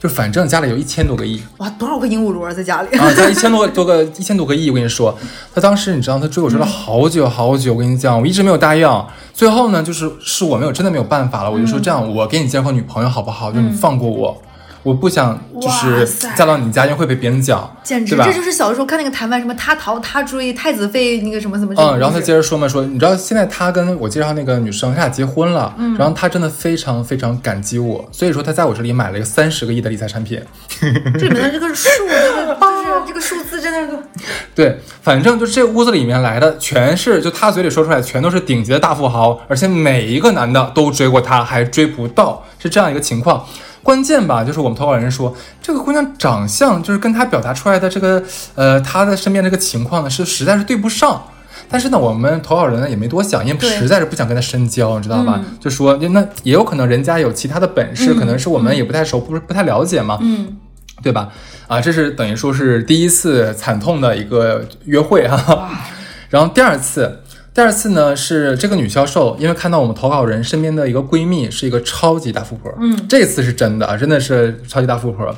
就反正家里有一千多个亿哇，多少个鹦鹉螺在家里？啊，家一千多多个一千多个亿，我跟你说，他当时你知道他追我追了好久好久，我跟你讲，我一直没有答应，最后呢，就是是我没有真的没有办法了，我就说这样，我给你介绍个女朋友好不好？就你放过我。我不想就是嫁到你家，因为会被别人讲，简直，这？就是小的时候看那个台湾什么他逃他追太子妃那个什么什么。嗯，然后他接着说嘛，说你知道现在他跟我介绍那个女生，他俩结婚了，嗯然后他真的非常非常感激我，所以说他在我这里买了一个三十个亿的理财产品。这里面的这个数，这个就是这个数字真的是 对，反正就这屋子里面来的全是，就他嘴里说出来全都是顶级的大富豪，而且每一个男的都追过她，还追不到，是这样一个情况。关键吧，就是我们投稿人说，这个姑娘长相就是跟她表达出来的这个，呃，她的身边这个情况呢，是实在是对不上。但是呢，我们投稿人呢也没多想，因为实在是不想跟她深交，你知道吧？就说那也有可能人家有其他的本事，可能是我们也不太熟，不是不太了解嘛。嗯，对吧？啊，这是等于说是第一次惨痛的一个约会哈、然后第二次，第二次呢是这个女销售，因为看到我们投稿人身边的一个闺蜜是一个超级大富婆，嗯，这次是真的啊，真的是超级大富婆。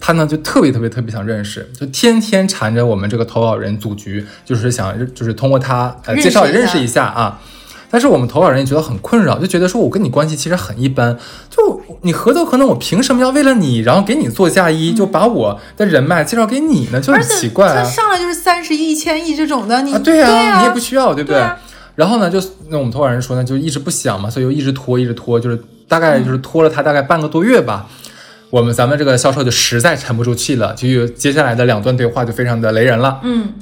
她呢就特别特别特别想认识，就天天缠着我们这个投稿人组局，就是想就是通过她呃介绍认识一下啊。但是我们投稿人也觉得很困扰，就觉得说我跟你关系其实很一般，就你何德何能，我凭什么要为了你，然后给你做嫁衣，就把我的人脉介绍给你呢？就很奇怪啊！上来就是三十亿、一千亿这种的，你啊，对呀、呀、你也不需要，对不对？对啊然后呢，就那我们投稿人说呢，就一直不想嘛，所以就一直拖，一直拖，就是大概就是拖了他大概半个多月吧。我们咱们这个销售就实在沉不住气了，就有接下来的两段对话就非常的雷人了。嗯，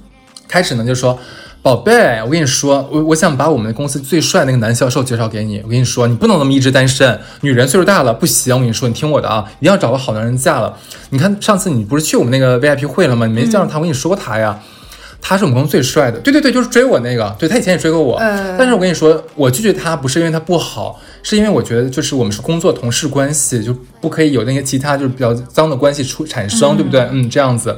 开始呢就说，宝贝，我跟你说，我我想把我们公司最帅那个男销售介绍给你。我跟你说，你不能那么一直单身，女人岁数大了不行。我跟你说，你听我的啊，一定要找个好男人嫁了。你看上次你不是去我们那个 VIP 会了吗？你没叫上他，我跟你说过他呀。他是我们公司最帅的，对对对，就是追我那个，对他以前也追过我，呃但是我跟你说，我拒绝他不是因为他不好，是因为我觉得就是我们是工作同事关系，就不可以有那些其他就是比较脏的关系出产生，对不对？嗯，这样子。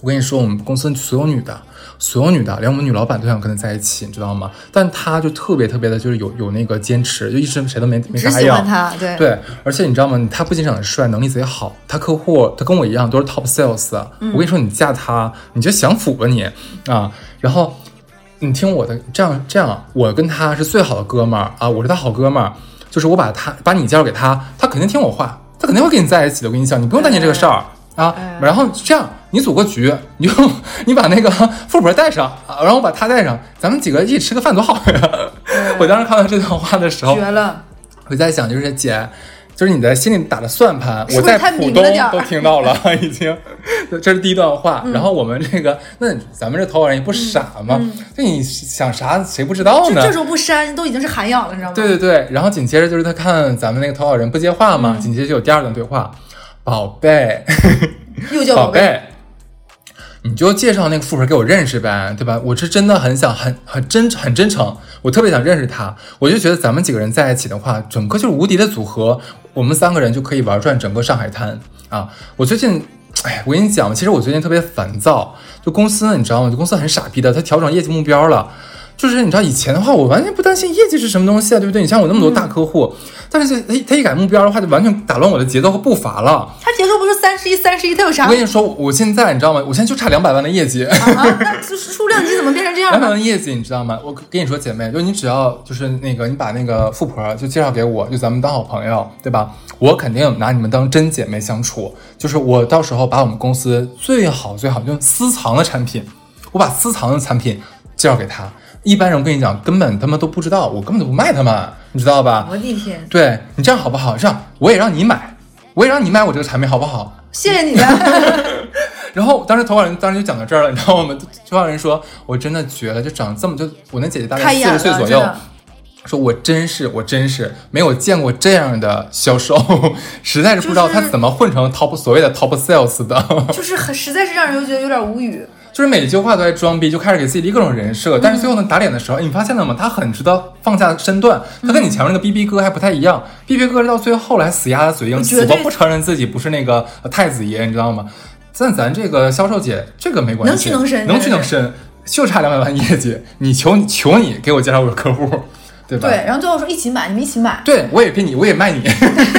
我跟你说，我们公司所有女的，所有女的，连我们女老板都想跟他在一起，你知道吗？但他就特别特别的，就是有有那个坚持，就一直谁都没没只答应。对对，而且你知道吗？他不仅长得帅，能力贼好，他客户他跟我一样都是 top sales。我嗯跟你说，你嫁他，你就享福吧你啊！然后你听我的，这样这样，我跟他是最好的哥们儿啊，我是他好哥们儿，就是我把他把你介绍给他，他肯定听我话，他肯定会跟你在一起的。我跟你讲，你不用担心这个事儿。然后这样，你组个局，你就 你把那个富婆带上，啊然后我把她带上，咱们几个一起吃个饭多好呀！我当时看到这段话的时候，绝了。我在想，就是姐，就是你在心里打的算盘，我在浦东都听到了，已经。这是第一段话。然后我们这个，那咱们这投稿人也不傻嘛，就你想啥谁不知道呢这？时候不删都已经是涵养了，你知道吗？对对对。然后紧接着就是他看咱们那个投稿人不接话嘛，紧接着就有第二段对话，宝贝，又叫。宝贝。你就介绍那个富婆给我认识呗，对吧？我是真的很想很很真很真诚，我特别想认识她。我就觉得咱们几个人在一起的话，整个就是无敌的组合，我们三个人就可以玩转整个上海滩啊！我最近，哎，我跟你讲，其实我最近特别烦躁，就公司你知道吗？就公司很傻逼的，他调整业绩目标了。就是你知道以前的话，我完全不担心业绩是什么东西啊，对不对？你像我那么多大客户，但是他他一改目标的话，就完全打乱我的节奏和步伐了。他节奏不是三十一三十一，他有啥？我跟你说，我现在你知道吗？我现在就差两百万的业绩，啊，那就是数量级怎么变成这样两百了？万业绩，你知道吗？我跟你说，姐妹，就你只要就是那个，你把那个富婆就介绍给我，就咱们当好朋友，对吧？我肯定拿你们当真姐妹相处。就是我到时候把我们公司最好最好就私藏的产品，我把私藏的产品介绍给他。一般人我跟你讲，根本他们都不知道，我根本就不卖他们，你知道吧？我的天，对你这样好不好？这样我也让你买，我也让你买我这个产品，好不好？谢谢你的。然后当时投稿人当时就讲到这儿了，你知道我们投稿人说，我真的绝了，就长这么就我那姐姐大概四十岁左右，说我真是我真是没有见过这样的销售，实在是不知道他怎么混成 top 所谓的 top sales 的，就是很实在是让人觉得有点无语。就是每一句话都在装逼，就开始给自己立各种人设，但是最后呢打脸的时候，哎你发现了吗？他很知道放下身段，他跟你前面那个逼逼哥还不太一样逼逼哥到最后来死鸭子嘴硬，死活不承认自己不是那个呃太子爷，你知道吗？但咱这个销售姐这个没关系，能屈能伸能屈能伸，就差两百万业绩，你求求你给我介绍个客户。对吧？对，然后最后说一起买，你们一起买，对，我也给你，我也卖你，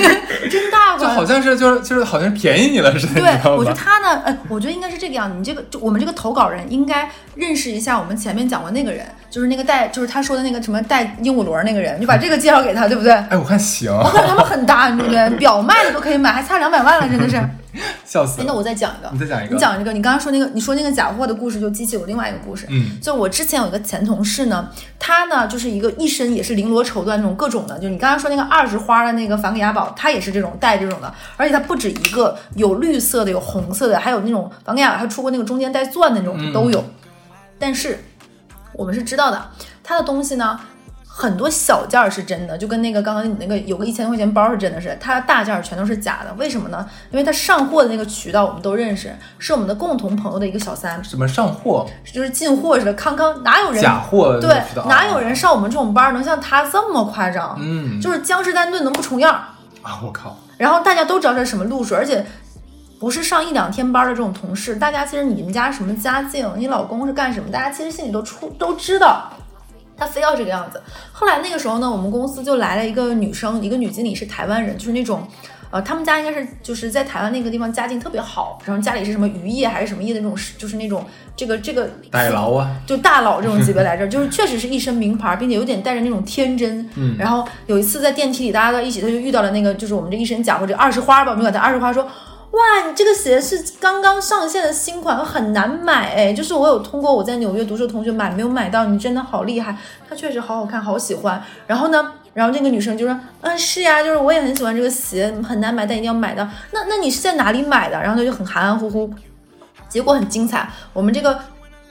真大 就好。像是就是就是好像便宜你了似的，对我觉得？他呢，呃，我觉得应该是这个样子。你这个，就我们这个投稿人应该认识一下我们前面讲过那个人，就是那个带，就是他说的那个什么带鹦鹉螺那个人，就把这个介绍给他，对不对？哎，我看行，我看他们很大，对不对？表卖的都可以买，还差两百万了，真的是。笑死了。我再讲一个，你再讲一个你讲一个，你刚刚说那个，你说那个假货的故事，就激起我另外一个故事。嗯，就我之前有一个前同事呢，他呢就是一个一身也是绫罗绸缎那种各种的，就是你刚刚说那个二十花的那个梵克雅宝，他也是这种带这种的，而且他不止一个，有绿色的，有红色的，还有那种梵克雅宝，他出过那个中间带钻的那种都有。但是我们是知道的，他的东西呢。很多小件儿是真的，就跟那个刚刚你那个有个一千块钱包是真的是，它大件儿全都是假的。为什么呢？因为他上货的那个渠道我们都认识，是我们的共同朋友的一个小三，什么上货就是进货似的，康康哪有人假货对，哪有人上我们这种班儿能像他这么夸张？嗯就是江诗丹顿能不重样儿，啊？我靠，然后大家都知道这是什么路数，而且不是上一两天班儿的这种同事，大家其实你们家什么家境，你老公是干什么，大家其实心里都出都知道。他非要这个样子。后来那个时候呢，我们公司就来了一个女生，一个女经理是台湾人，就是那种，呃，他们家应该是就是在台湾那个地方家境特别好，然后家里是什么渔业还是什么业的那种，就是那种这个这个大佬啊，就大佬这种级别来着，就是确实是一身名牌，并且有点带着那种天真。嗯然后有一次在电梯里，大家在一起，他就遇到了那个就是我们这一身假货这二十花吧，我们管他二十花说。哇，你这个鞋是刚刚上线的新款，很难买哎。就是我有通过我在纽约读书同学买，没有买到，你真的好厉害，它确实好好看，好喜欢。然后呢，然后那个女生就说，嗯，是呀，就是我也很喜欢这个鞋，很难买，但一定要买到。那那你是在哪里买的？然后她就很含含糊糊，结果很精彩。我们这个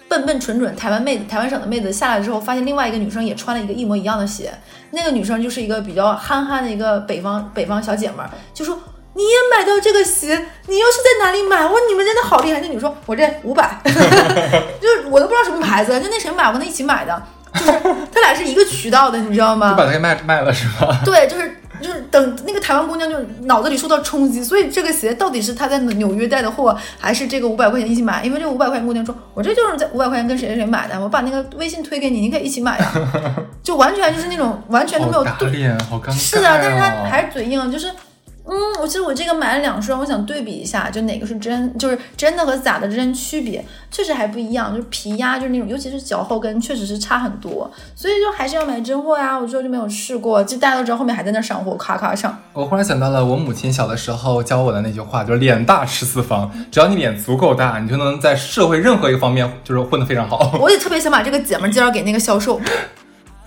笨笨蠢蠢台湾妹子，台湾省的妹子下来之后，发现另外一个女生也穿了一个一模一样的鞋。那个女生就是一个比较憨憨的一个北方北方小姐们，就说。你也买到这个鞋，你又是在哪里买？我说你们真的好厉害！那女说，我这五百，就是我都不知道什么牌子，就那谁买，我跟他一起买的，就是他俩是一个渠道的，你知道吗？就把它给卖卖了是吧？对，就是就是等那个台湾姑娘就是脑子里受到冲击，所以这个鞋到底是她在纽约带的货，还是这个五百块钱一起买？因为这五百块钱姑娘说，我这就是在五百块钱跟谁谁谁买的，我把那个微信推给你，你可以一起买呀，就完全就是那种完全都没有对打脸，好尴尬、哦。是的，但是他还是嘴硬，就是。嗯，我其实我这个买了两双，我想对比一下，就哪个是真，就是真的和假的之间区别，确实还不一样。就是皮压，就是那种，尤其是脚后跟，确实是差很多。所以就还是要买真货呀。我之后就没有试过，就大家都知道后面还在那上货，咔咔上。我忽然想到了我母亲小的时候教我的那句话，就是脸大吃四方。只要你脸足够大，你就能在社会任何一个方面就是混得非常好。我也特别想把这个姐们儿介绍给那个销售，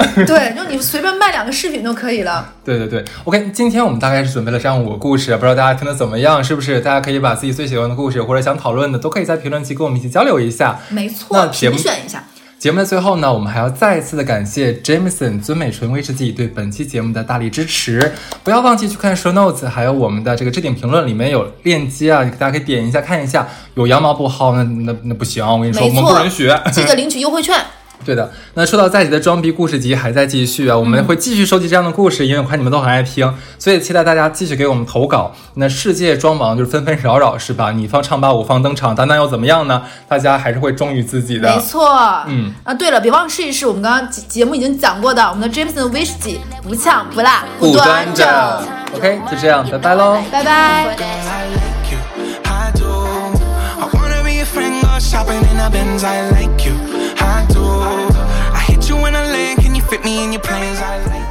对，就你随便卖两个饰品都可以了。对对对，OK，今天我们大概是准备了这样五个故事，不知道大家听的怎么样？是不是？大家可以把自己最喜欢的故事或者想讨论的，都可以在评论区跟我们一起交流一下。没错那，评选一下。节目的最后呢，我们还要再一次的感谢 Jameson 尊美纯威士忌对本期节目的大力支持。不要忘记去看 show notes，还有我们的这个置顶评论里面有链接啊，大家可以点一下看一下。有羊毛不薅，那那那不行，我跟你说，我们不允许。记得领取优惠券。对的，那说到在即的装逼故事集还在继续啊，我们会继续收集这样的故事，因为我看你们都很爱听，所以期待大家继续给我们投稿。那世界装忙就是纷纷扰扰是吧？你方唱罢我方登场，但那又怎么样呢？大家还是会忠于自己的。没错，嗯啊，对了，别忘试一试我们刚刚节节目已经讲过的我们的 Jameson Whisky，不呛不辣不端端着。OK，就这样，拜拜喽。拜拜。Shopping in a Benz. I like you, I do. I hit you in a lane, can you fit me in your plans? I like.